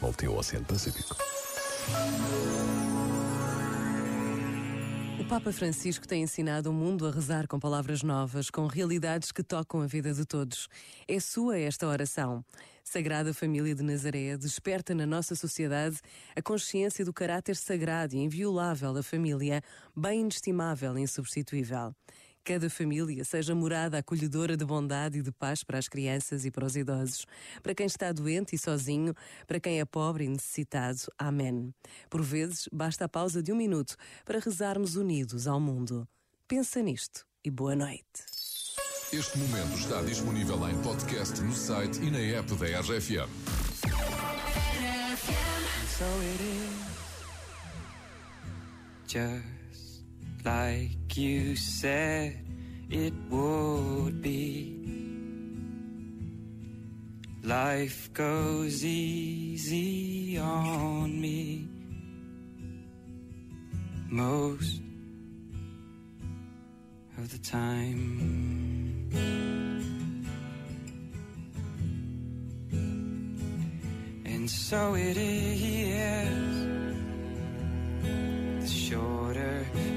Volte ao Oceano Pacífico. O Papa Francisco tem ensinado o mundo a rezar com palavras novas, com realidades que tocam a vida de todos. É sua esta oração. Sagrada Família de Nazaré desperta na nossa sociedade a consciência do caráter sagrado e inviolável da família, bem inestimável e insubstituível. Cada família seja morada acolhedora de bondade e de paz para as crianças e para os idosos, para quem está doente e sozinho, para quem é pobre e necessitado. Amém. Por vezes, basta a pausa de um minuto para rezarmos unidos ao mundo. Pensa nisto e boa noite. Este momento está disponível em podcast no site e na app da RFM. So it is just like you said it would be. Life goes easy on me most of the time. And so it is the shorter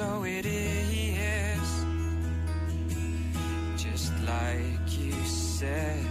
So it is, just like you said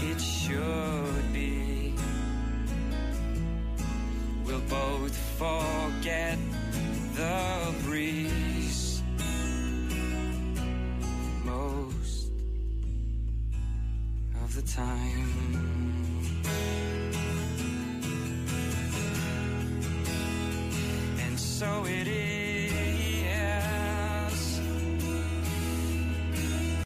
it should be. We'll both forget the breeze most of the time. And so it is